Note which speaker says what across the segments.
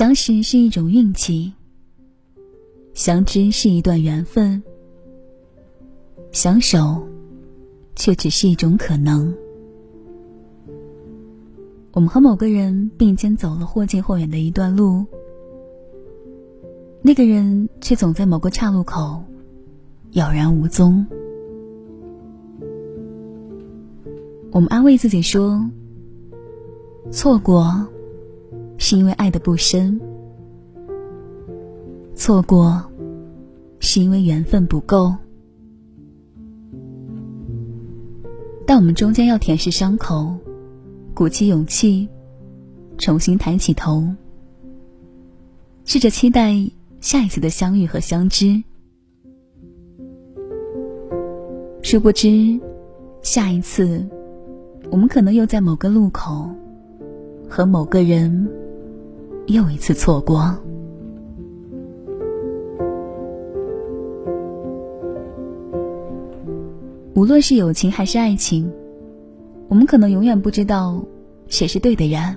Speaker 1: 相识是一种运气，相知是一段缘分，相守却只是一种可能。我们和某个人并肩走了或近或远的一段路，那个人却总在某个岔路口杳然无踪。我们安慰自己说，错过。是因为爱的不深，错过是因为缘分不够，但我们中间要舔舐伤口，鼓起勇气，重新抬起头，试着期待下一次的相遇和相知。殊不知，下一次，我们可能又在某个路口，和某个人。又一次错过。无论是友情还是爱情，我们可能永远不知道谁是对的人，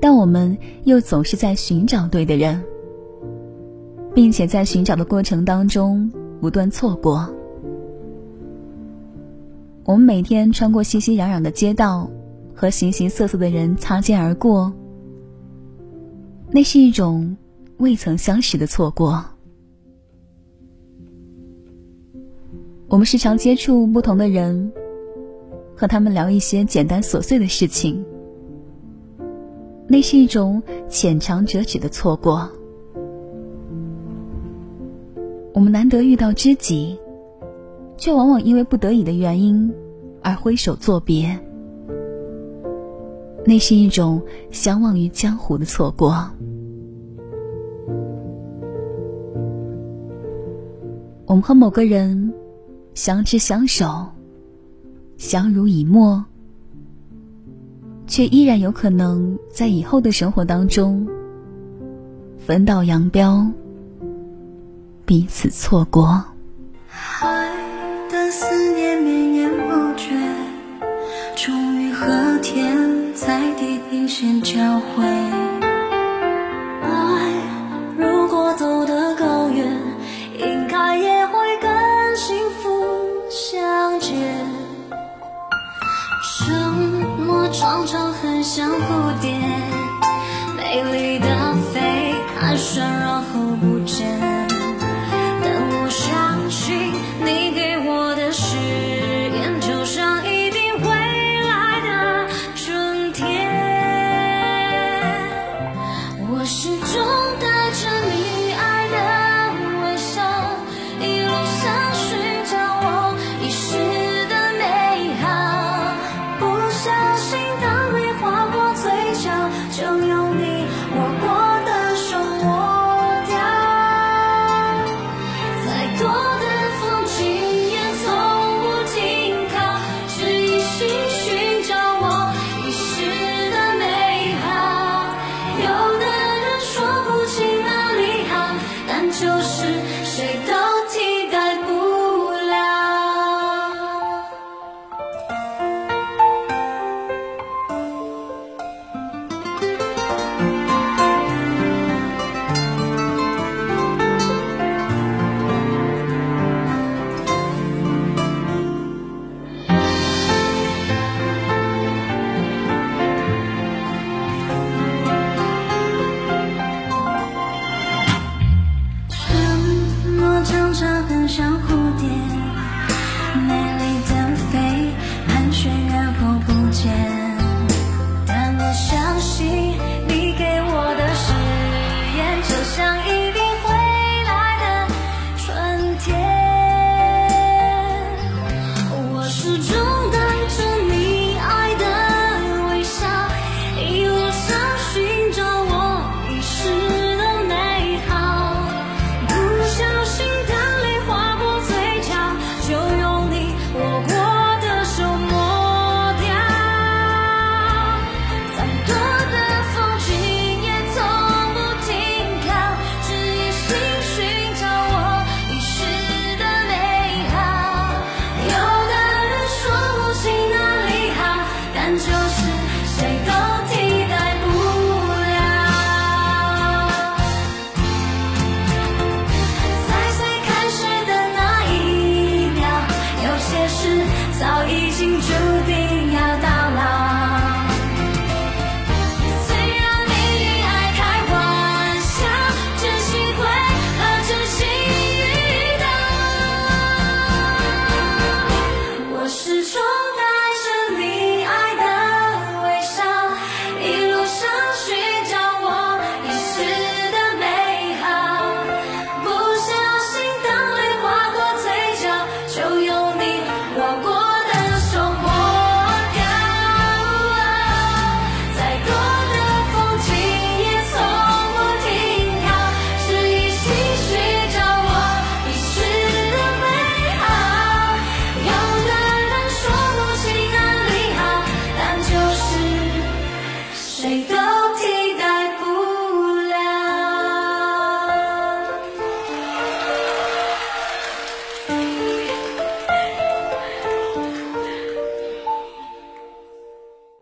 Speaker 1: 但我们又总是在寻找对的人，并且在寻找的过程当中不断错过。我们每天穿过熙熙攘攘的街道，和形形色色的人擦肩而过。那是一种未曾相识的错过。我们时常接触不同的人，和他们聊一些简单琐碎的事情。那是一种浅尝辄止的错过。我们难得遇到知己，却往往因为不得已的原因而挥手作别。那是一种相忘于江湖的错过。我们和某个人相知相守，相濡以沫，却依然有可能在以后的生活当中分道扬镳，彼此错过。
Speaker 2: 爱的思念绵延不绝，终于和天。在地平线交汇，爱如果走得够远，应该也会跟幸福相见。什么常常很像蝴蝶，美丽的飞，还算然后不见。